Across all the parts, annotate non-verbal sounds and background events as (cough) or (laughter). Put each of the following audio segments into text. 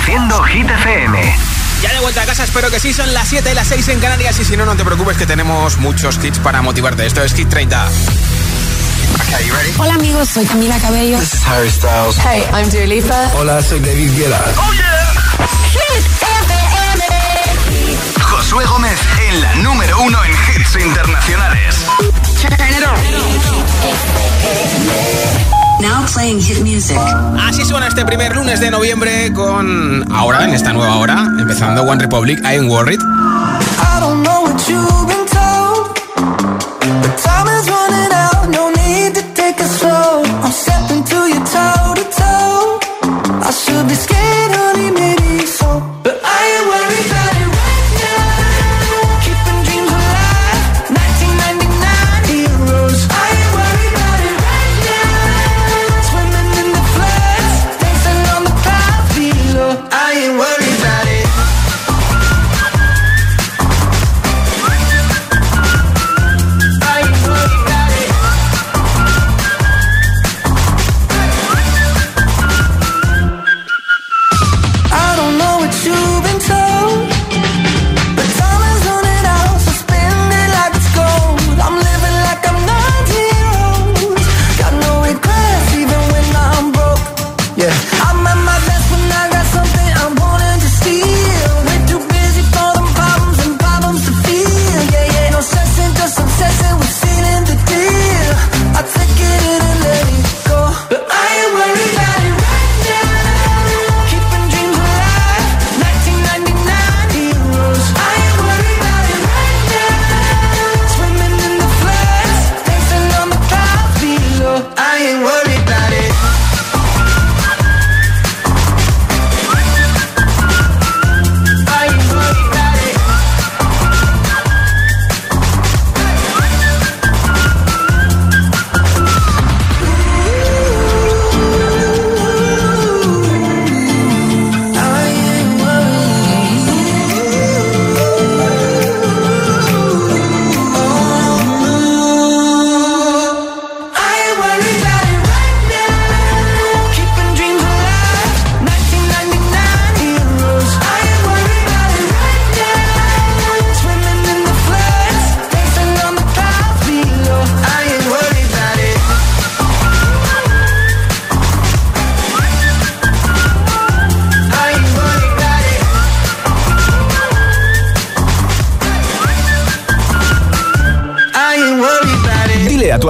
Hit FM. Ya de vuelta a casa, espero que sí, son las 7 y las 6 en Canarias y si no, no te preocupes que tenemos muchos hits para motivarte. Esto es Hit 30. Hola amigos, soy Camila Cabello. This is Harry Styles. Hey, I'm Dua Hola, soy David Guetta. Oh, Josué Gómez en la número uno en hits internacionales. Now playing hit music. Así suena este primer lunes de noviembre con ahora, en esta nueva hora, empezando One Republic, I'm Worried.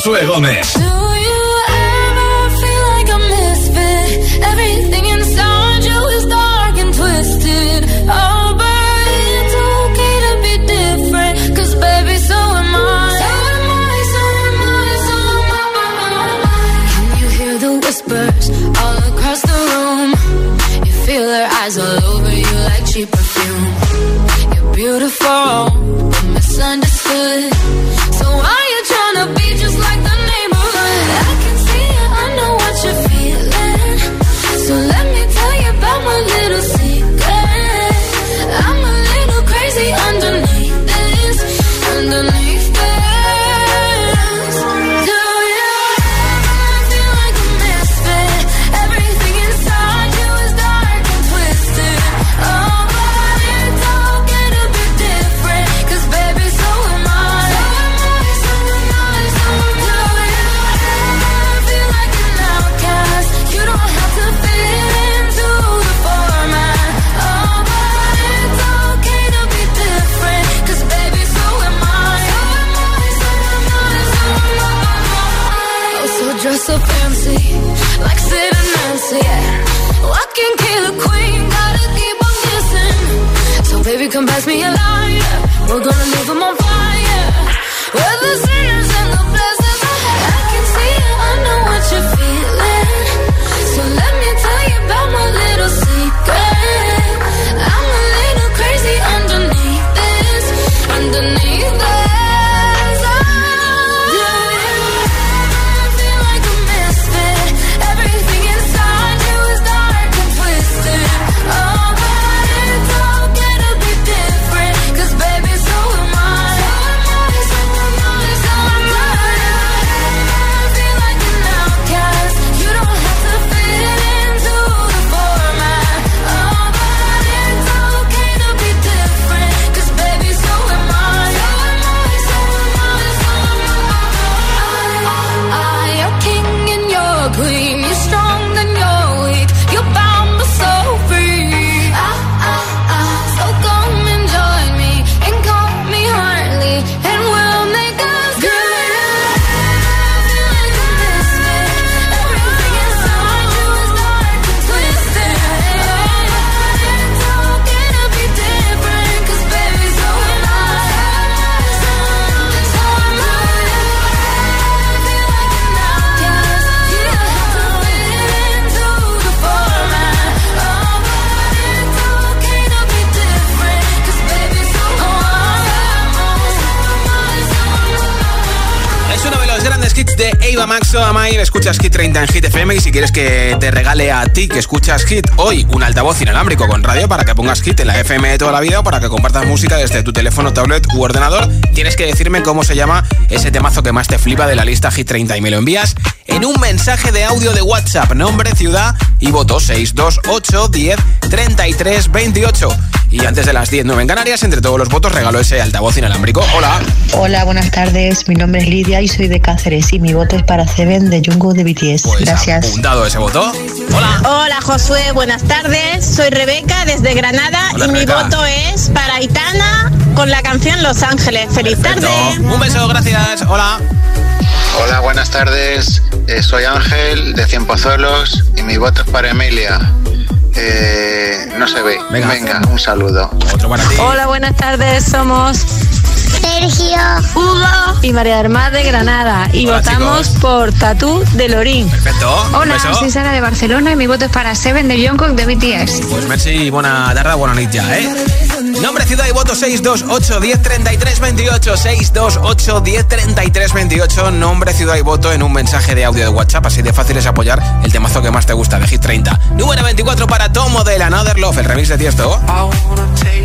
Josué Gómez. eyes all over you like cheap perfume. You're beautiful, misunderstood. We're gonna leave them on Escuchas Hit 30 en Hit FM y si quieres que te regale a ti que escuchas Hit hoy un altavoz inalámbrico con radio para que pongas Hit en la FM de toda la vida o para que compartas música desde tu teléfono, tablet u ordenador, tienes que decirme cómo se llama ese temazo que más te flipa de la lista Hit 30 y me lo envías en un mensaje de audio de WhatsApp, nombre, ciudad y voto 628 10 33 28. Y antes de las 10, 9 en Canarias, entre todos los votos regalo ese altavoz inalámbrico. Hola. Hola, buenas tardes. Mi nombre es Lidia y soy de Cáceres y mi voto es para Seven de Jungkook de BTS. Pues Gracias. Apuntado ese voto. Hola. Hola, Josué. Buenas tardes. Soy Rebeca desde Granada y mi voto es para Aitana con la canción Los Ángeles. Feliz tarde. Un beso, gracias. Hola. Hola, buenas tardes. Eh, soy Ángel de Cien Pozuelos y mi voto es para Emilia. Eh, no se ve. Venga. un saludo. Otro para ti. Hola, buenas tardes. Somos Sergio, Hugo y María del Mar de Granada. Y Hola, votamos chicos. por Tatú de Lorín. Perfecto. Hola, beso. soy Sara de Barcelona y mi voto es para Seven de Jungkook de BTS. Pues merci y buena tarde, buena nit ya, ¿eh? Nombre, ciudad y voto 628 10 33 28 628 10 33 28 Nombre, ciudad y voto en un mensaje de audio de WhatsApp Así de fácil es apoyar el temazo que más te gusta de Hit 30 Número 24 para Tomo del Another Love El remix de Tiesto I wanna take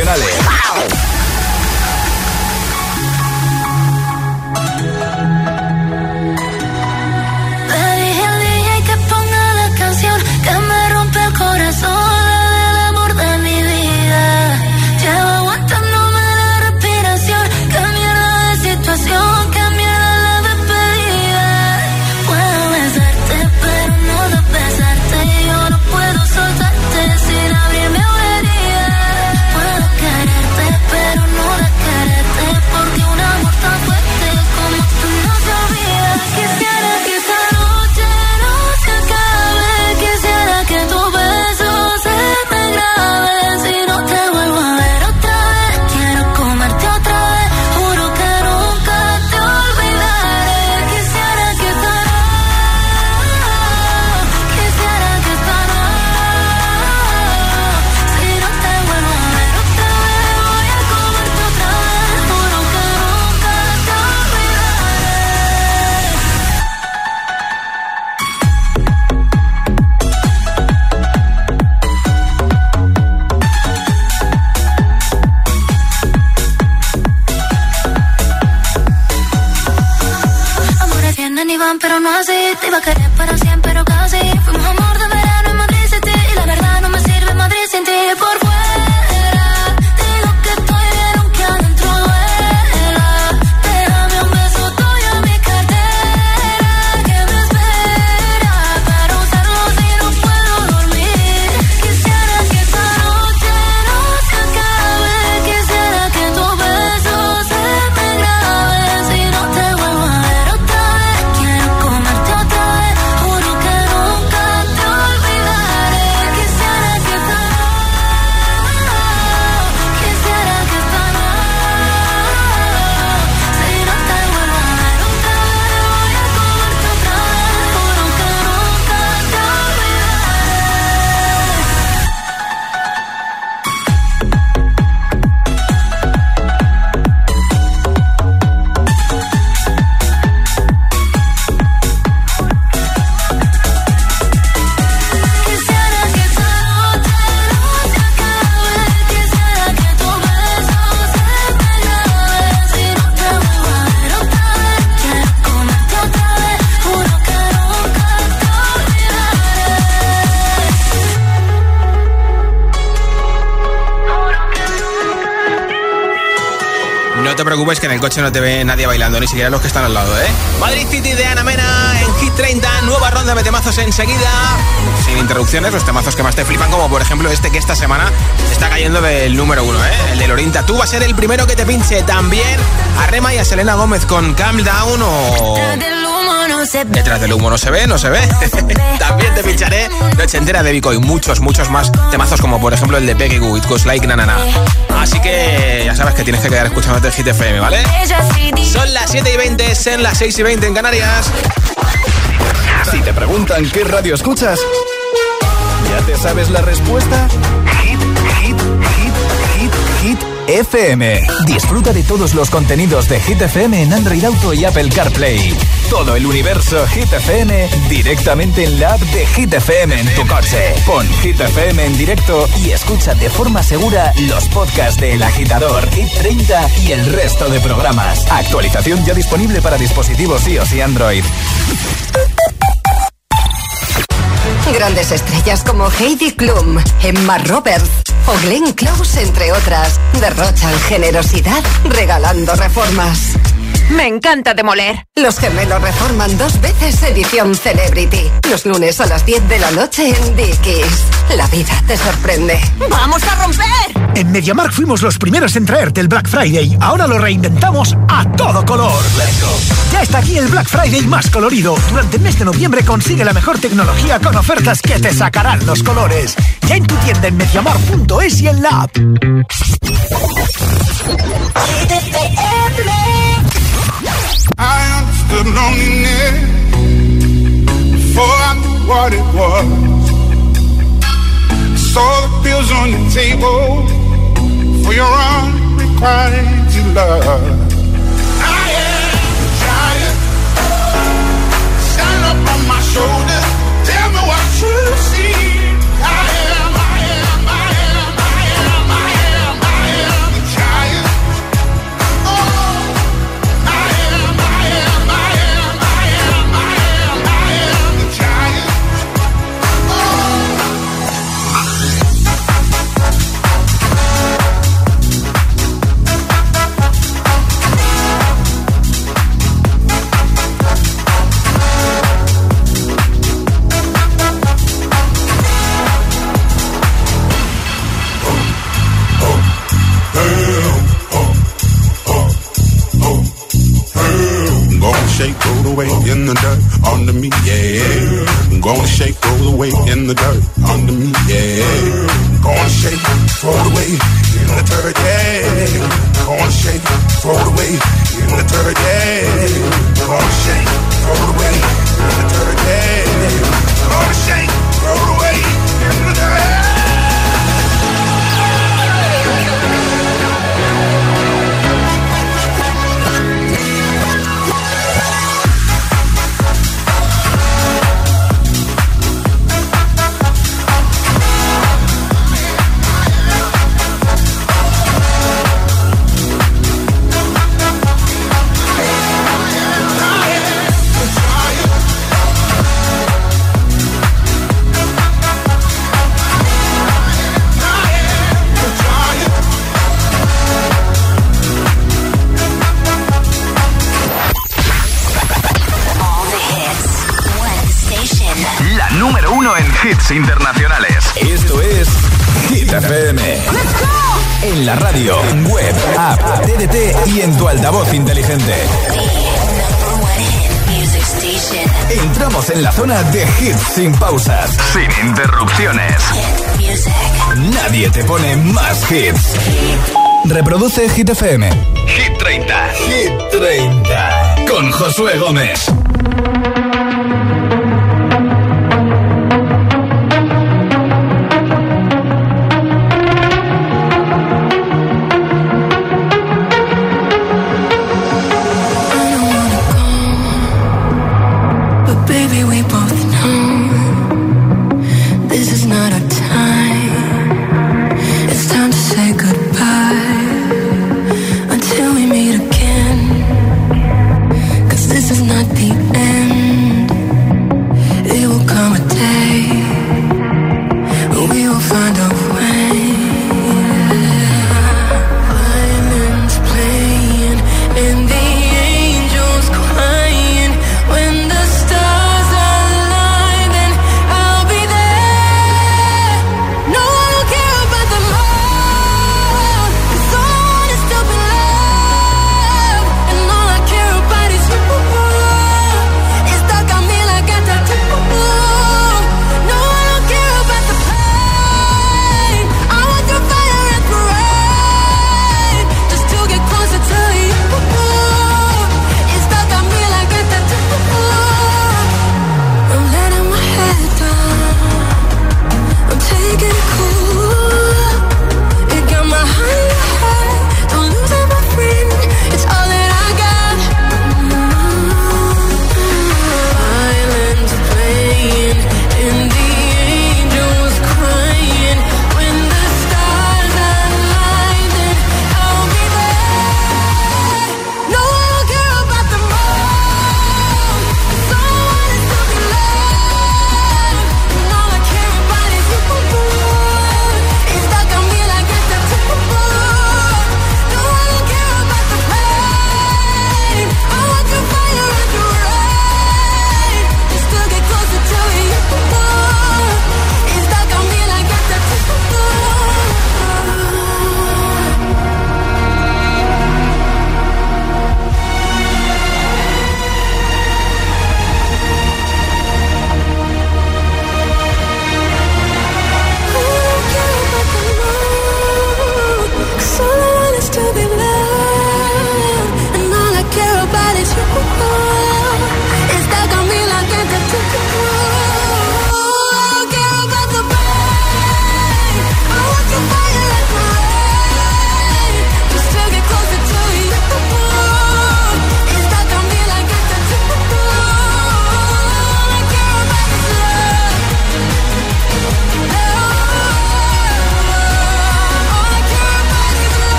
internacionales. El coche no te ve nadie bailando, ni siquiera los que están al lado, ¿eh? Madrid City de Ana Mena en Hit 30, nueva ronda de temazos enseguida. Sin interrupciones, los temazos que más te flipan, como por ejemplo este que esta semana está cayendo del número uno, ¿eh? El de Lorinta. Tú vas a ser el primero que te pinche también a Rema y a Selena Gómez con Calm Down o... Detrás del humo no se ve, no se ve. (laughs) También te pincharé noche entera de Vico y muchos, muchos más temazos como por ejemplo el de Peggy Goo, It Goes Like Nanana. Así que ya sabes que tienes que quedar escuchándote el Hit FM, ¿vale? Son las 7 y 20, son las 6 y 20 en Canarias. Si te preguntan qué radio escuchas, ¿ya te sabes la respuesta? Hit, hit, hit, hit, hit. FM. Disfruta de todos los contenidos de Hit FM en Android Auto y Apple CarPlay. Todo el universo Hit directamente en la app de Hit en tu coche. Pon Hit en directo y escucha de forma segura los podcasts de El Agitador, Hit 30 y el resto de programas. Actualización ya disponible para dispositivos iOS y Android. Grandes estrellas como Heidi Klum, Emma Roberts o Glenn Close, entre otras, derrochan generosidad regalando reformas. Me encanta demoler. Los gemelos reforman dos veces edición Celebrity. Los lunes a las 10 de la noche en Dickies. La vida te sorprende. ¡Vamos a romper! En MediaMark fuimos los primeros en traerte el Black Friday. Ahora lo reinventamos a todo color. Ya está aquí el Black Friday más colorido. Durante el mes de noviembre consigue la mejor tecnología con ofertas que te sacarán los colores. Ya en tu tienda en mediamark.es y en la app. I understood loneliness before I knew what it was. Saw the on the table for your unrequited love. I am a giant. Stand up on my shoulders. Under me, yeah. Gonna shake, roll away in the dirt under me, yeah. Gonna shake, throw it away in the dirt, yeah. Gonna shake, throw it away in the dirt, yeah. Gonna shake, throw it away in the dirt, yeah. Gonna shake, hits internacionales. Esto es Hit FM. En la radio, en web, app, TDT y en tu altavoz inteligente. Entramos en la zona de hits sin pausas, Sin interrupciones. Nadie te pone más hits. Reproduce Hit FM. Hit 30. Hit 30. Con Josué Gómez.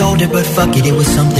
sold it, but fuck it, it was something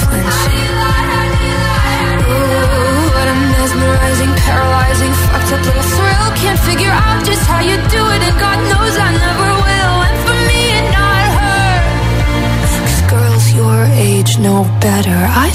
know better. I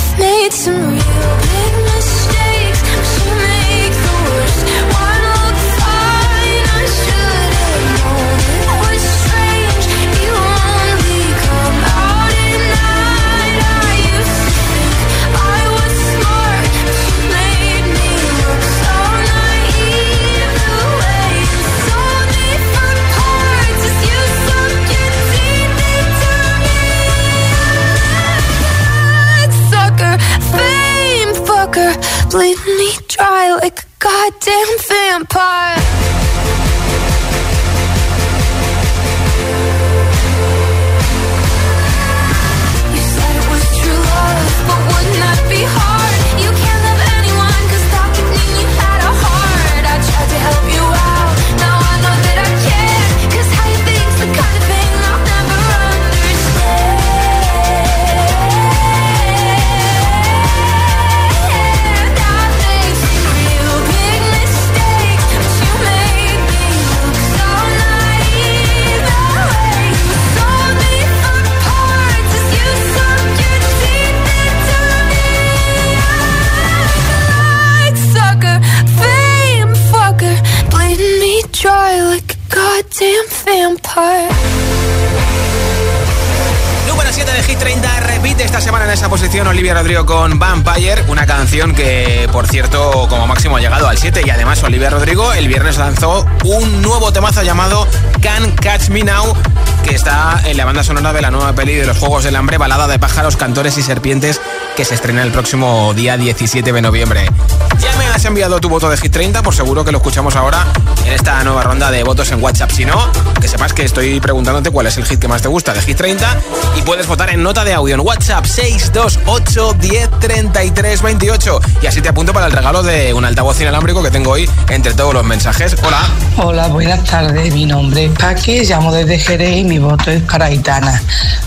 está en la banda sonora de la nueva peli de los Juegos del Hambre, balada de pájaros, cantores y serpientes que se estrena el próximo día 17 de noviembre. Ya me has enviado tu voto de Hit 30, por seguro que lo escuchamos ahora en esta nueva ronda de votos en WhatsApp. Si no, que sepas que estoy preguntándote cuál es el hit que más te gusta de Hit 30 y puedes votar en nota de audio en WhatsApp 628 10 33 28 y así te apunto para el regalo de un altavoz inalámbrico que tengo hoy entre todos los mensajes. Hola. Hola, buenas tardes. Mi nombre es Paqui, llamo desde Jerez y mi voto es para Aitana,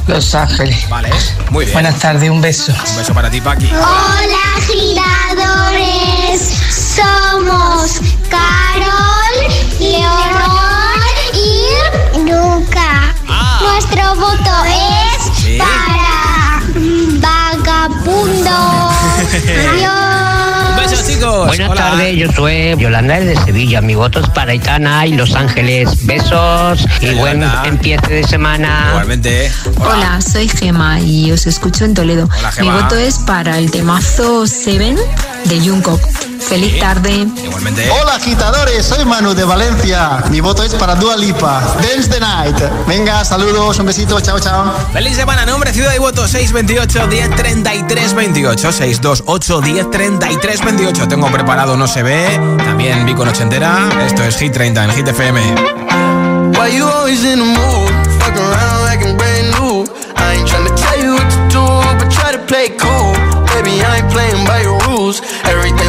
Los Ángeles. Vale, muy bien. Buenas tardes, un beso. Un beso para ti, Paqui. Hola giradores, somos Carol, Leonor y Luca. Nuestro voto es Sí. para Vagabundo. (laughs) Adiós. Chicos. Buenas Hola. tardes, yo soy Yolanda desde Sevilla. Mi voto es para Aitana y Los Ángeles. Besos y buen empiece de semana. Igualmente. Hola, soy Gema y os escucho en Toledo. Hola, Mi voto es para el temazo Seven de Jungkook. Feliz tarde. Igualmente. Hola agitadores, soy Manu de Valencia. Mi voto es para Dua Lipa. Dance the night. Venga, saludos, un besito, chao, chao. Feliz semana, nombre, ciudad y voto 628 10 33 28 628 10 33 28 Tengo preparado No se ve, también vi con ochentera Esto es Hit 30 en Hit FM Why you always in the mood? Fuck around like I'm brand new. I ain't tryna tell you what to do, but try to play cool. Baby, I ain't playing by your rules. Everything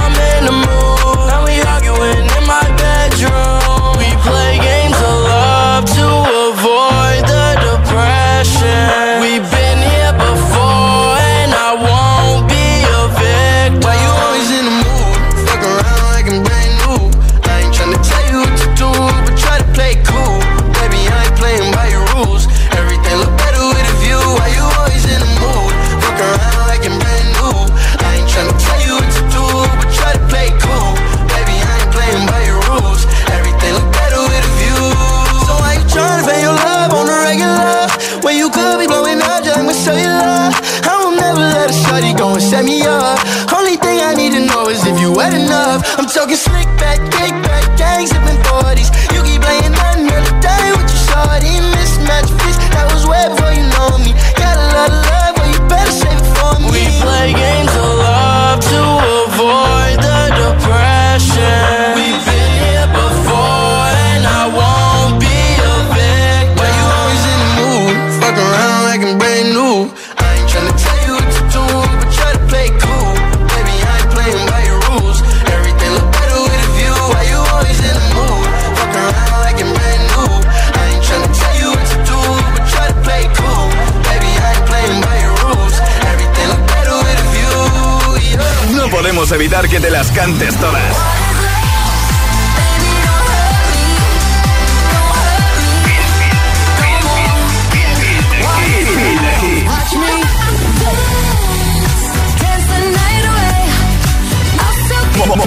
evitar que te las cantes todas.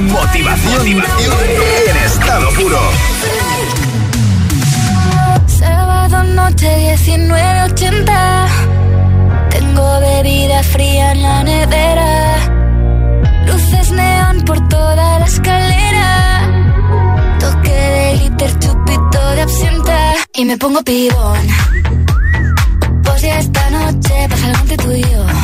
Motivación en estado puro. Sábado noche 19.80 Tengo bebida fría en la nevera Me pongo pibón. Pues ya esta noche pasa algo entre tú y yo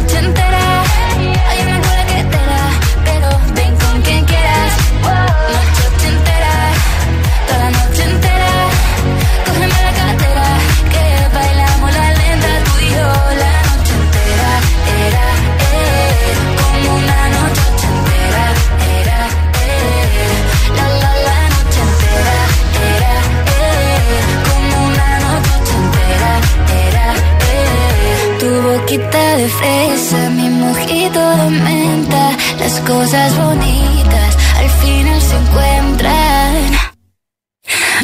boquita de fresa, mi mojito de menta, las cosas bonitas al final se encuentran.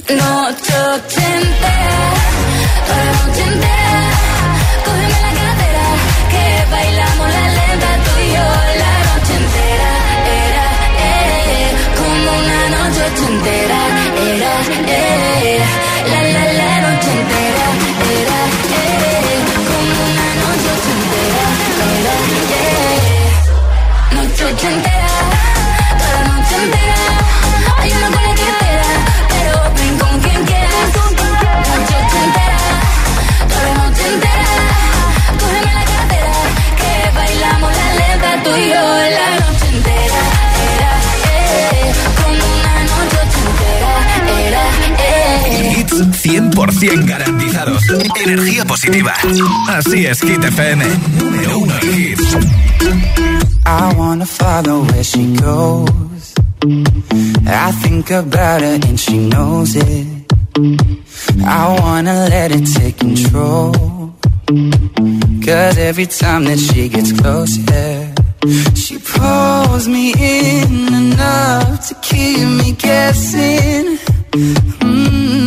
Noche ochentera, toda la noche entera, cógeme la cartera, que bailamos la lenta tú y la noche entera. Era, eh, como una noche ochentera, 100% garantizados. Energía positiva. Así es, Hit FM. Número uno en hits. I wanna follow where she goes. I think about her and she knows it. I wanna let it take control. Cause every time that she gets closer, she pulls me in enough to keep me guessing. Mm.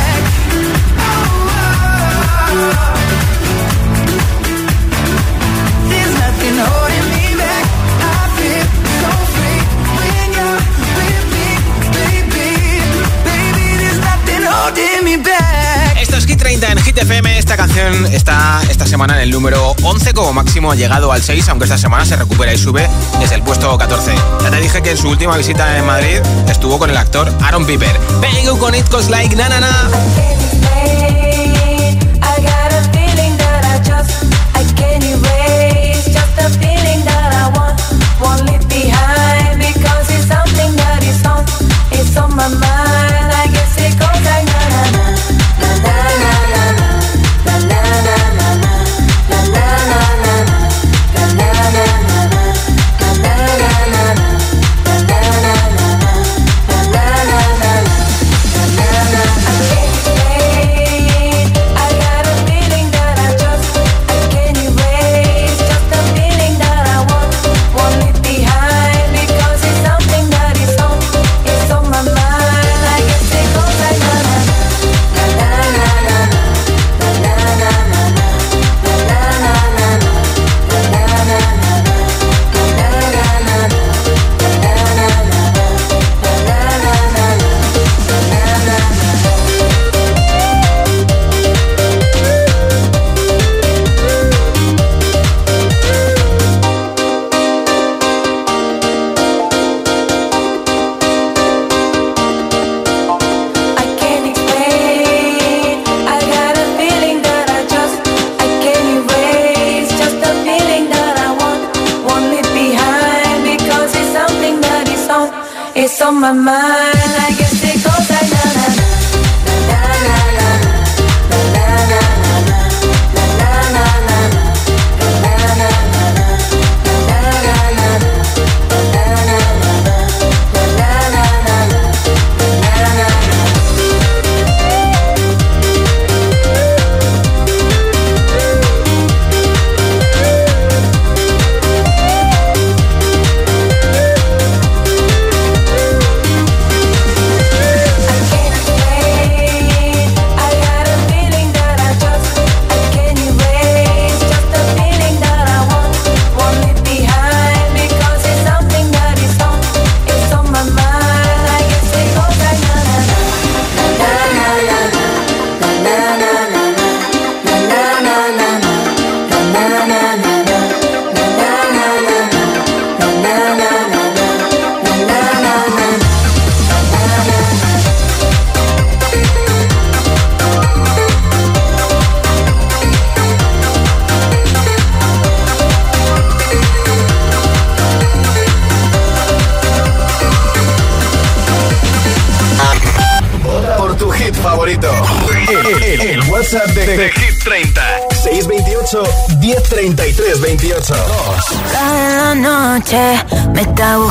Esto es Hit 30 en Hit FM. Esta canción está esta semana en el número 11, como máximo llegado al 6, aunque esta semana se recupera y sube desde el puesto 14. Ya te dije que en su última visita en Madrid estuvo con el actor Aaron Piper. Vengo con It Goes Like Na Na Na.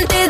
antes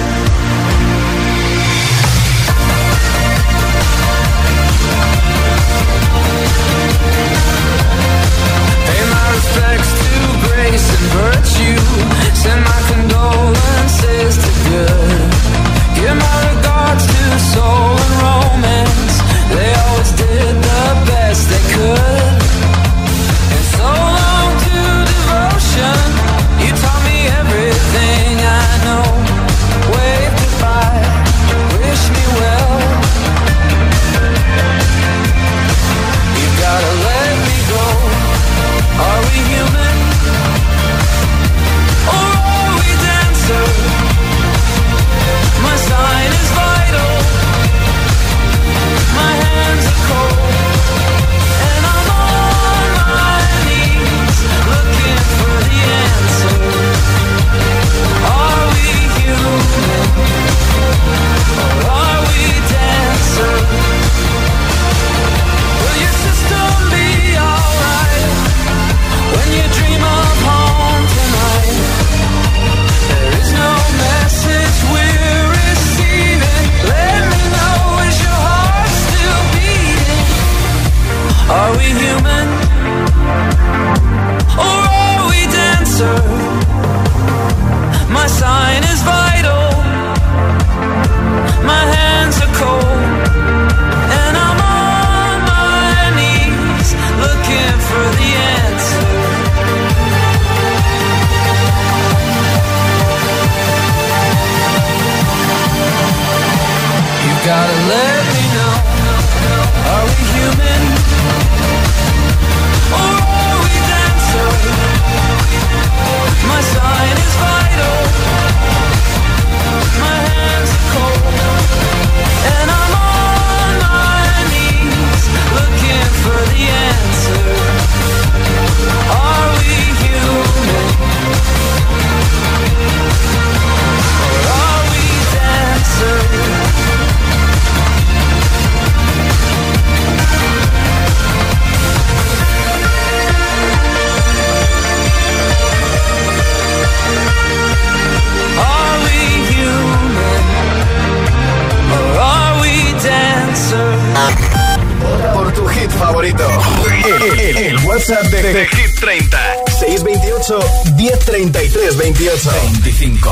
Hit 30. 628 1033 28 25.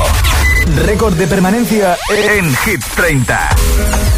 Récord de permanencia en Hit 30.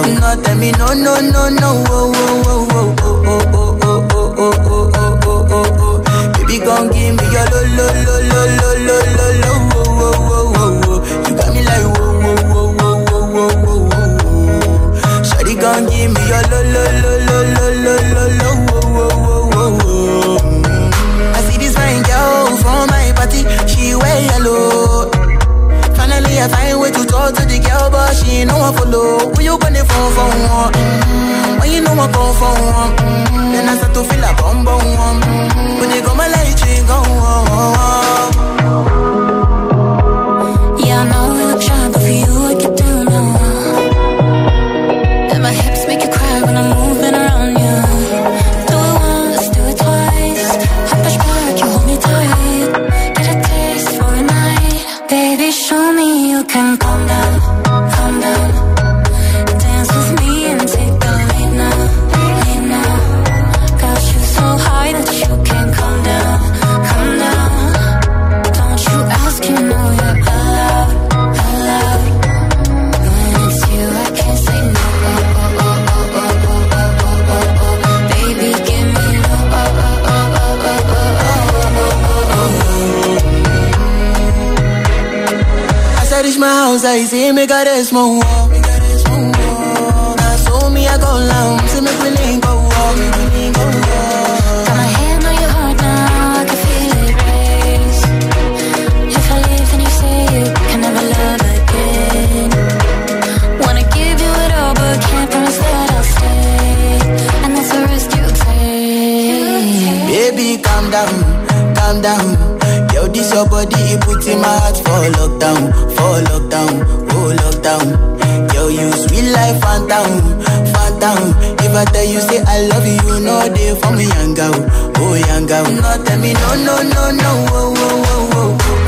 Oh young. No, tell me no, no, no, no, oh, oh, oh, oh, oh, oh, oh, oh, oh, oh, oh, oh, oh, oh, oh. Baby, gon' give me your lo, lo, lo, lo, lo, lo, lo, lo, oh, oh, oh, oh, oh. You got me like whoa, whoa, whoa, whoa, whoa, whoa, whoa, whoa. Shawty gon' give me your lo, lo, lo, lo, lo, lo, lo, lo, oh, oh, oh, oh, oh. I see this fine girl from my party, she wear yellow. Finally, I find way to talk to the girl, but she ain't no one follow. Who you phone for one? Mm-hmm. When you know I come for one, mm-hmm. then I start to feel a bum bum one. Mm-hmm. When they go my light, she go House, I see me got a small your body, it puts in my heart for lockdown, for lockdown, oh lockdown. Yo, you sweet life, phantom, phantom. If I tell you say I love you, you know they for me, young girl, oh young girl. No, tell me no, no, no, no, oh, oh, oh, oh,